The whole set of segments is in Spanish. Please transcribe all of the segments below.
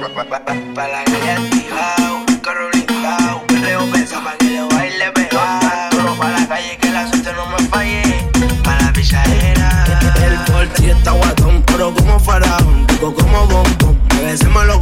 Para que activado, carro blindado, perreo pensado para que le baile pegado. Duro para la calle que la suerte no me falle, para la pichadera. El porti está guatón, pero como faraón, digo como bombón, me besemos los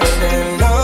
tratar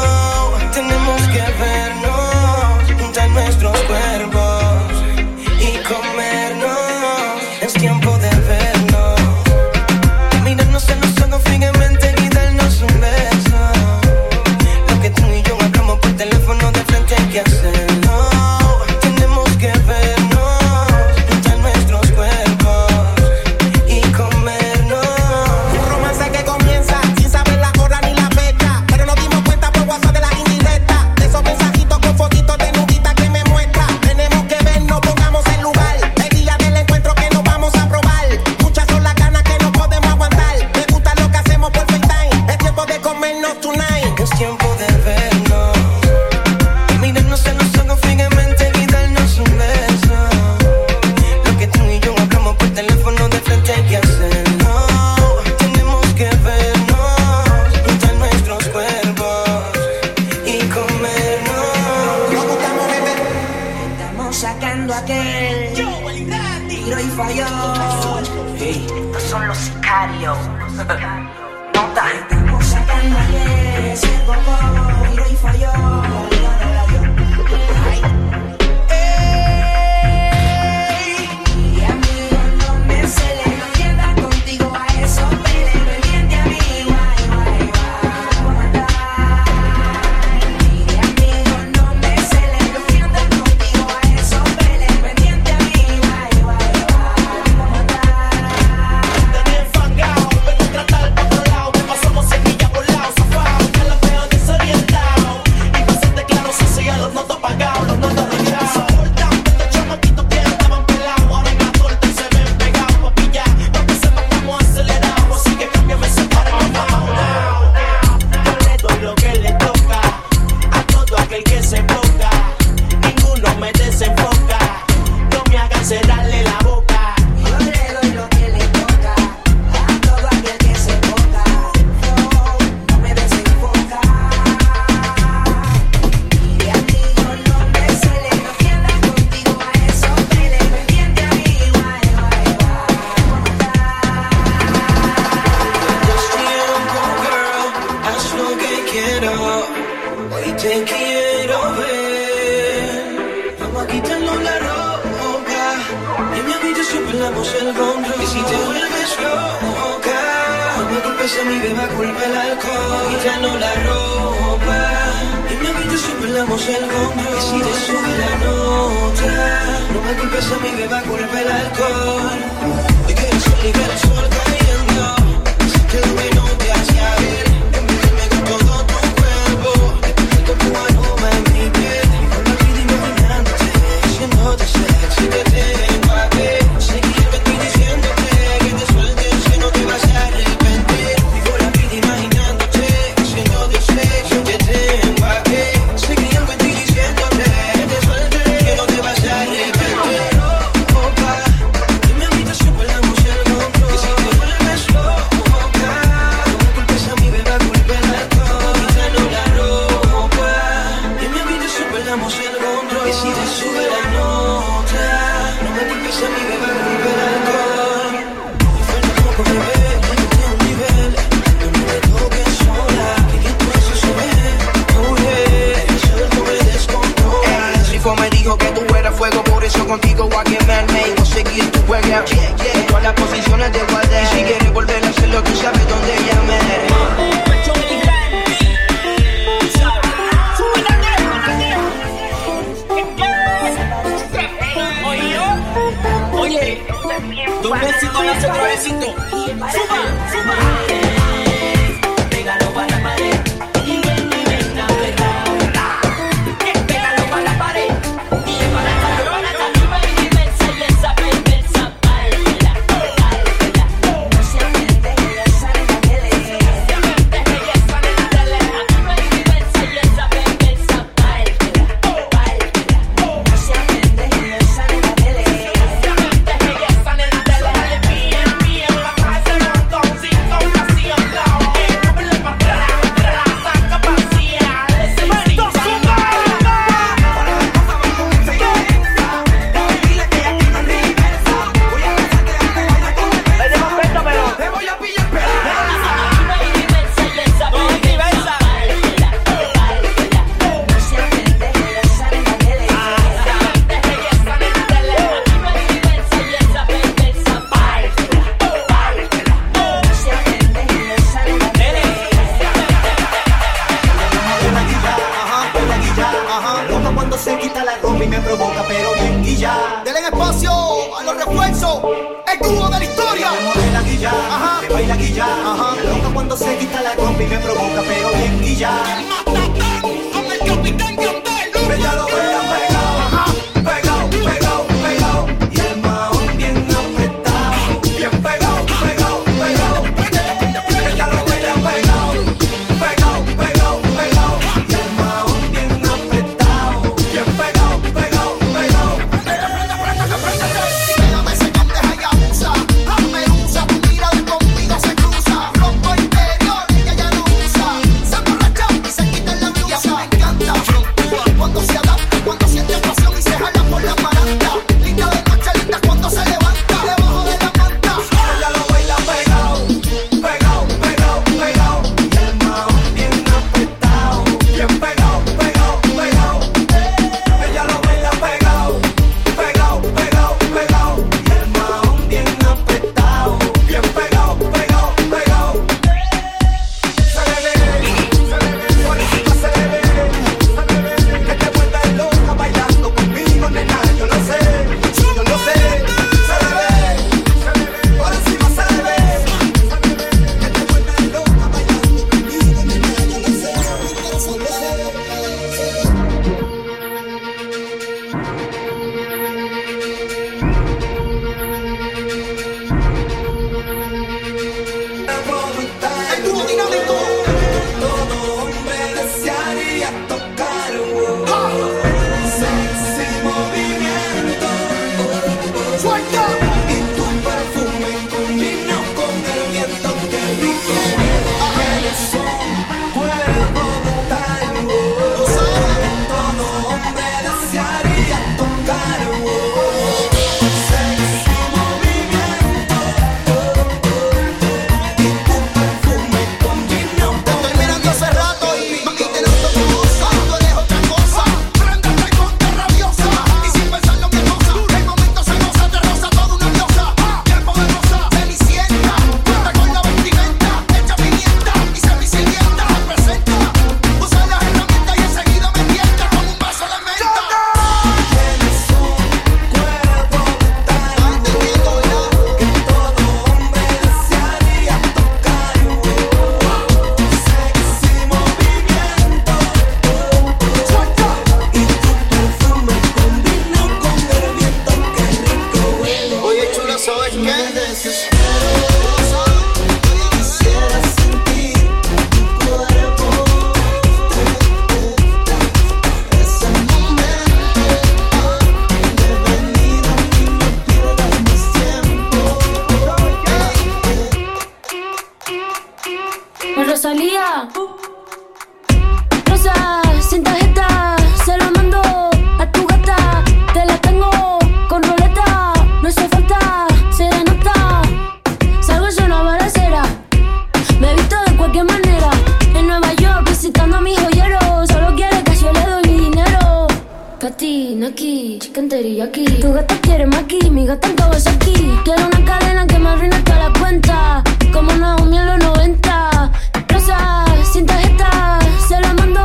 cantería aquí. Tu gata quiere más aquí, mi gata en todo aquí. Quiero una cadena que me arruine toda la cuenta. Como Naomi en los 90. Rosa, sin tarjeta, se la mando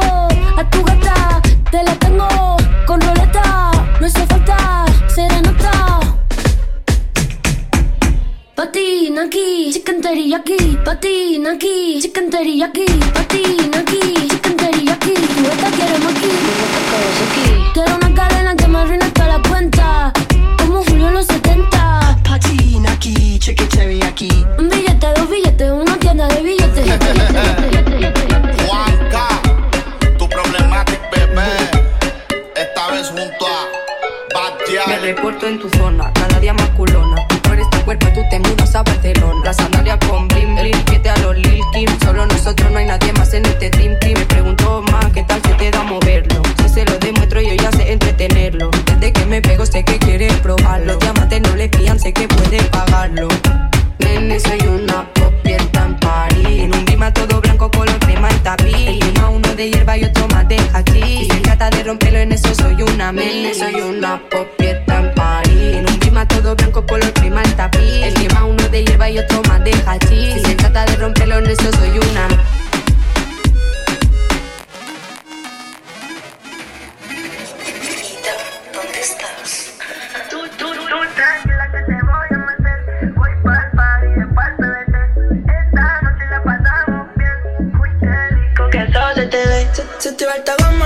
a tu gata. Te la tengo con roleta. No hace falta serenata. Patina aquí, chicken teriyaki. Patina aquí, chicken teriyaki. Patina aquí, chicken teriyaki. Tu gata quiere más aquí, mi gata en todo aquí. Quiero una cadena que me arruine toda la cuenta. Como Julio en los 70. Patina aquí, cheque cherry aquí. Un billete, dos billetes, una tienda de billetes. Juanca, tu problemática, bebé. Esta vez junto a Batial. Me reporto en tu zona, cada día más culona. Tú eres tu cuerpo, tú te mudas a Barcelona. La sandalia con bling bling, vete a los Lil Kim. Solo nosotros, no hay nadie más en este team. me pego, sé que quiere probarlo. Los diamantes no le fían, sé que puede pagarlo. Nene, soy una copia en París. En un bima todo blanco, color crema y tapiz. El tema uno de hierba y otro más de aquí. Si se trata de romperlo, en eso soy una Nene, soy una copia en París. En un bima todo blanco, color crema y tapiz. El tema uno de hierba y otro más de hachi. Si se trata de romperlo, en eso soy una Si estoy alta gama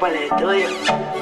para el estudio.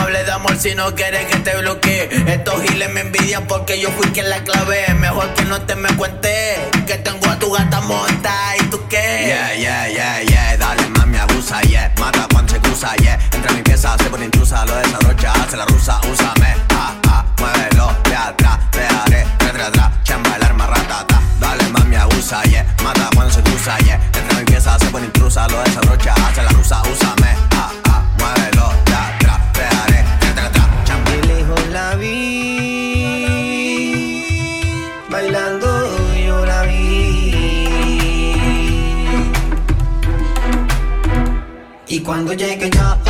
hables de amor si no quieres que te bloquee. Estos giles me envidian porque yo fui quien la clavé. Mejor que no te me cuente que tengo a tu gata monta y tú qué. Yeah, yeah, yeah, yeah. Dale, más mami, abusa, yeah. Mata cuando se cruza, yeah. Entre mi pieza se pone intrusa, lo desabrocha, hace la rusa, úsame. Ah, ah, muévelo, de atrás, te haré, retra atrás, chamba el arma ratata. Dale, más mami, abusa, yeah. Mata cuando se cruza, yeah. Entre mi pieza se pone intrusa, lo desabrocha, hace la rusa, úsame. cuando llegue ya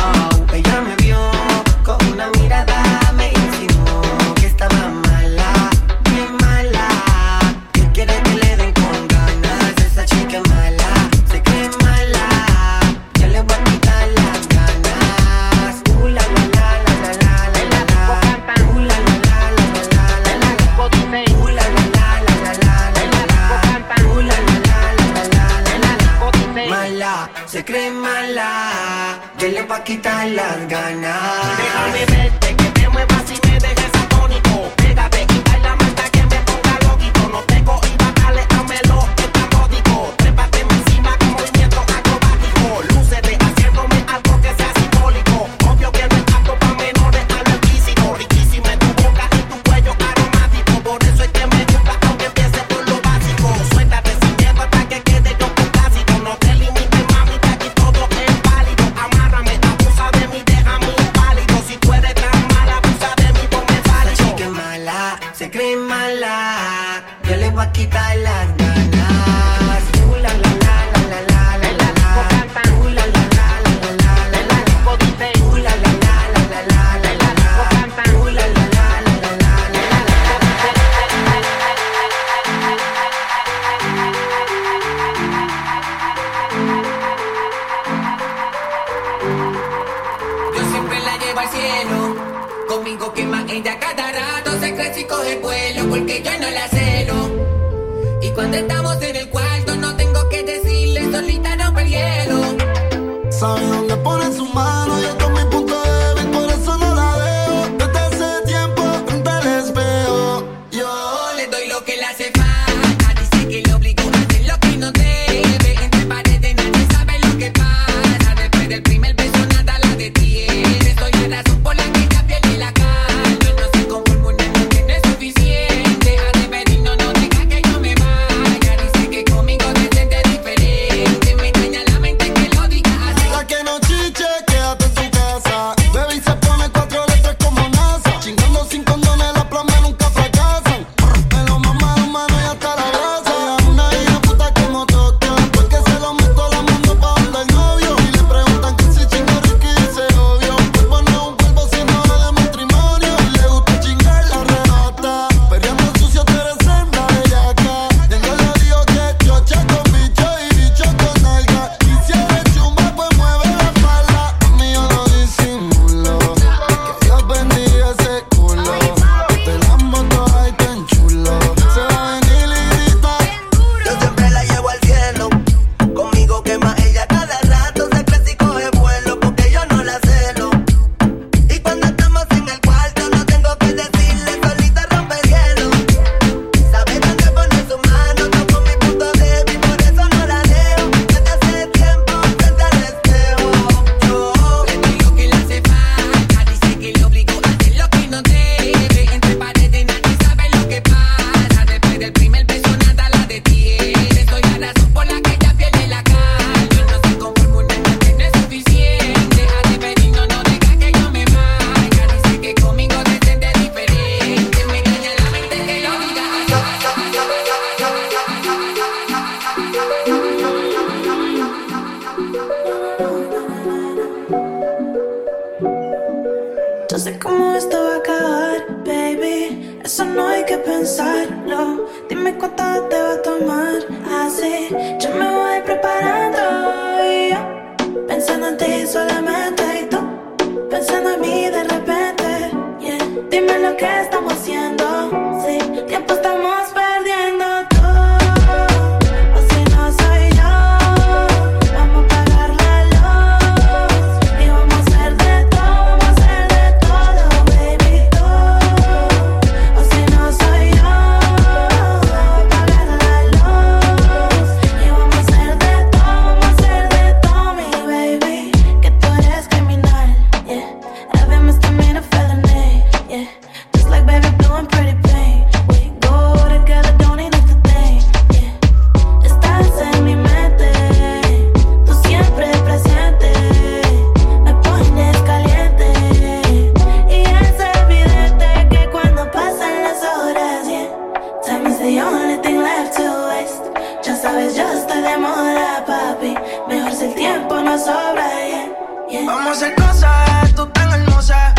the only thing left to waste. Ya sabes, yo estoy de moda, papi. Mejor si el tiempo no sobra, yeah, yeah. Vamos a hacer cosas, tú tan hermosa,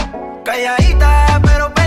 calladita, pero.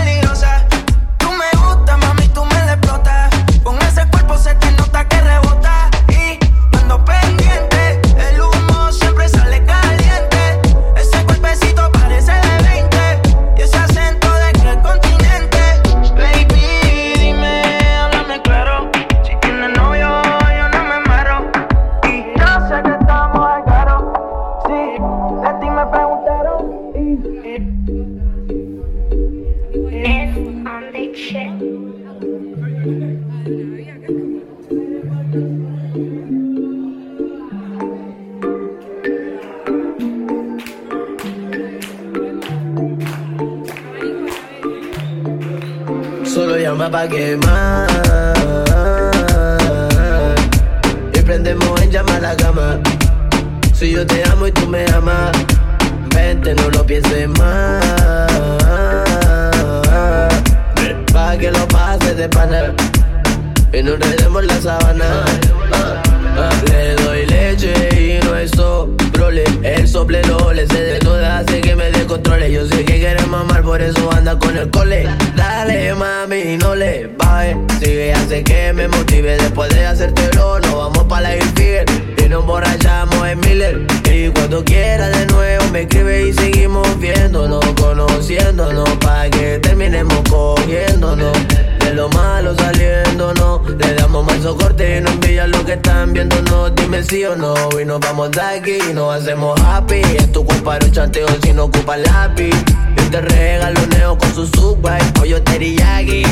sí o no Y nos vamos de aquí y nos hacemos happy. Es tu culpa los chanteos si no ocupa lápiz. Y te regalo regaloneo con su subway Pollo teriyaki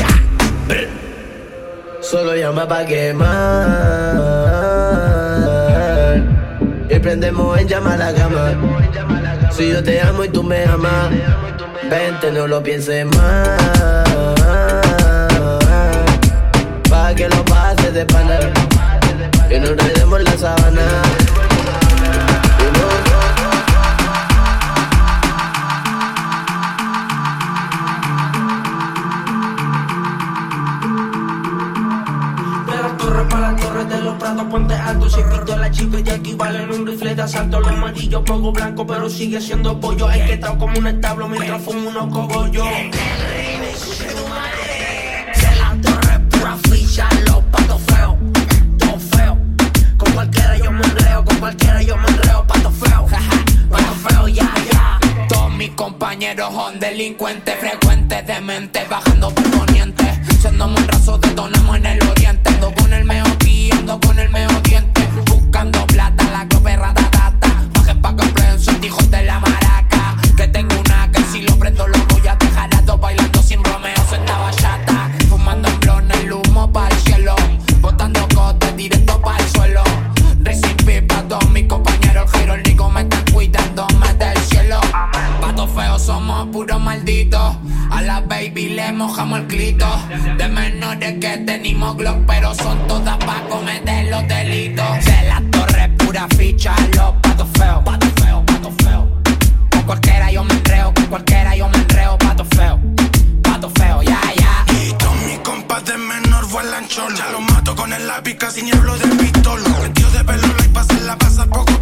Solo llama pa' quemar. Y prendemos en llama la cama Si yo te amo y tú me amas Vente, no lo pienses más. Pa' que lo pases de panel que nos enredemos la sabana. ponte alto. Se quitó la chica y aquí valen un rifle de asalto. Lo amarillo, pongo blanco, pero sigue siendo pollo. Es que tal como un establo mientras fumo unos cogollos. compañeros son delincuentes frecuentes, demente bajando por poniente. Siendo un raso, detonamos en el oriente. Ando con el medio ando con el medio diente. como el clito. De menores que tenemos glock, pero son todas pa' cometer los delitos. De las torres pura ficha, los patos feos, patos feos, patos feos. Con cualquiera yo me enreo, con cualquiera yo me enreo, patos feos, patos feos, ya, ya. Yeah. Y todos mis compas de menor vuelan cholo. Ya los mato con el lápiz, casi ni hablo del pistolo. Tío de pelo, y like, pasen la pasa poco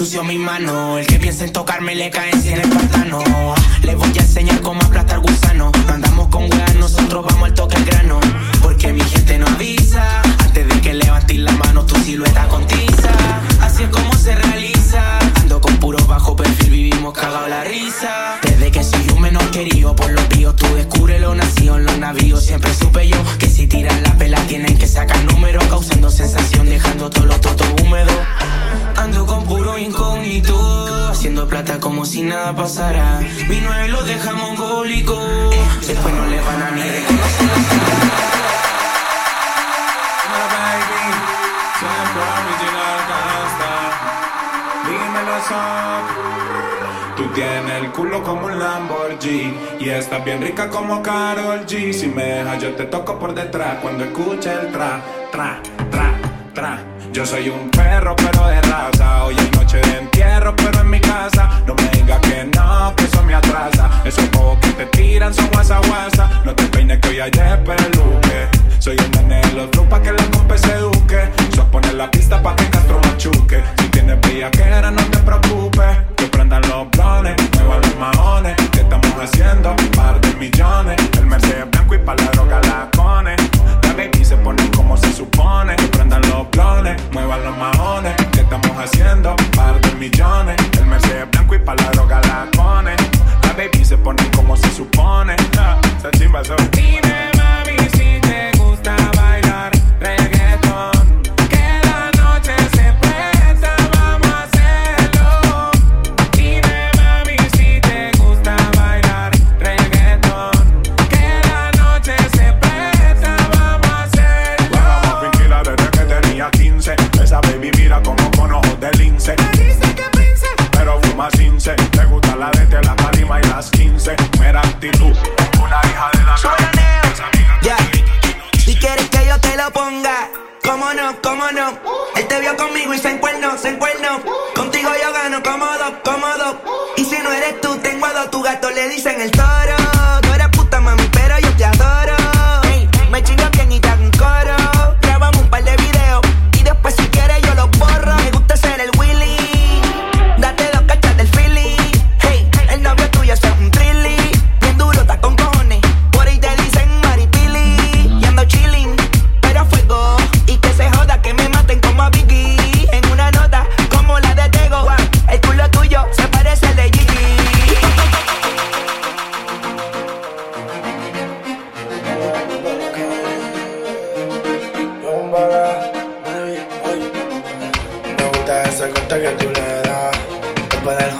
sucio mi mano. El que piensa en tocarme le cae en el pantano. Bien rica como Carol G. Si me dejas, yo te toco por detrás cuando escuche el tra, tra, tra, tra. Yo soy un perro, pero de raza. Hoy es noche de entierro, pero en mi casa. No me digas que no, que eso me atrasa. Esos bobos que te tiran son guasa guasa. No te peines que hoy ayer peluque. Soy un nene de los pa' que la compa se eduque. Sos poner la pista pa' que Castro machuque. banal.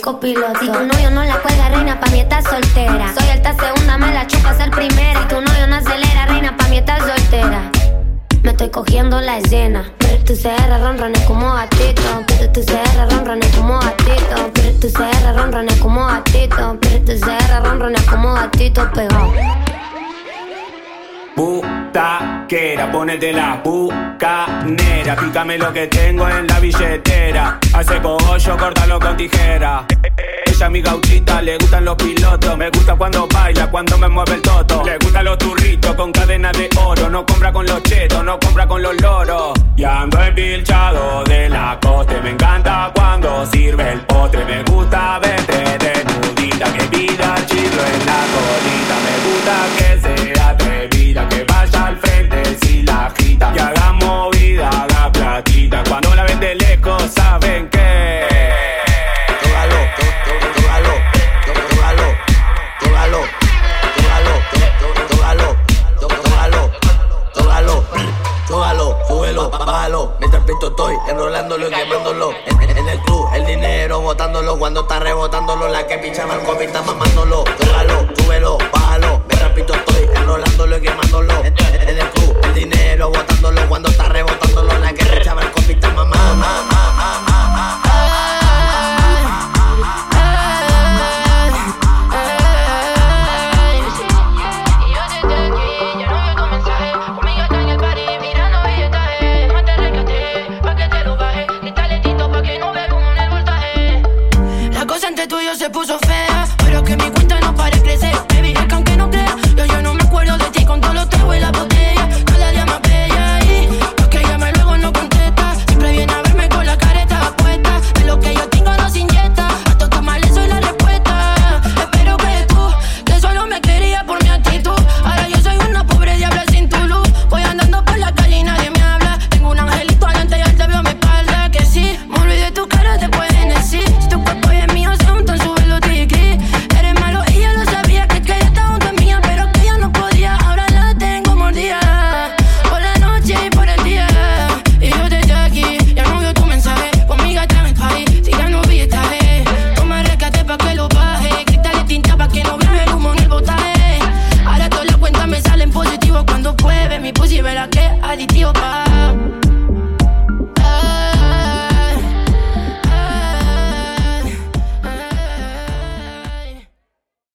copiloto. Si tu novio no la cuelga, reina, pa' mí estás soltera. Soy alta segunda, me la chupa ser primera. Si tu novio no acelera, reina, pa' mí estás soltera. Me estoy cogiendo la escena. Pero tu CR ronrones como gatito. Pero tu CR como gatito. Pero tu CR como gatito. Pero tu CR como gatito pegado. Butaquera, ponete la bucanera. Pícame lo que tengo en la billetera Hace cogollo, córtalo con tijera. Ella mi gauchita, le gustan los pilotos. Me gusta cuando baila, cuando me mueve el toto. Le gustan los turritos con cadena de oro. No compra con los chetos, no compra con los loros. Y ando empilchado de la coste. Me encanta cuando sirve el potre. Me gusta verte desnudita, que vida chido en la colita. Me gusta que sea atrevida, que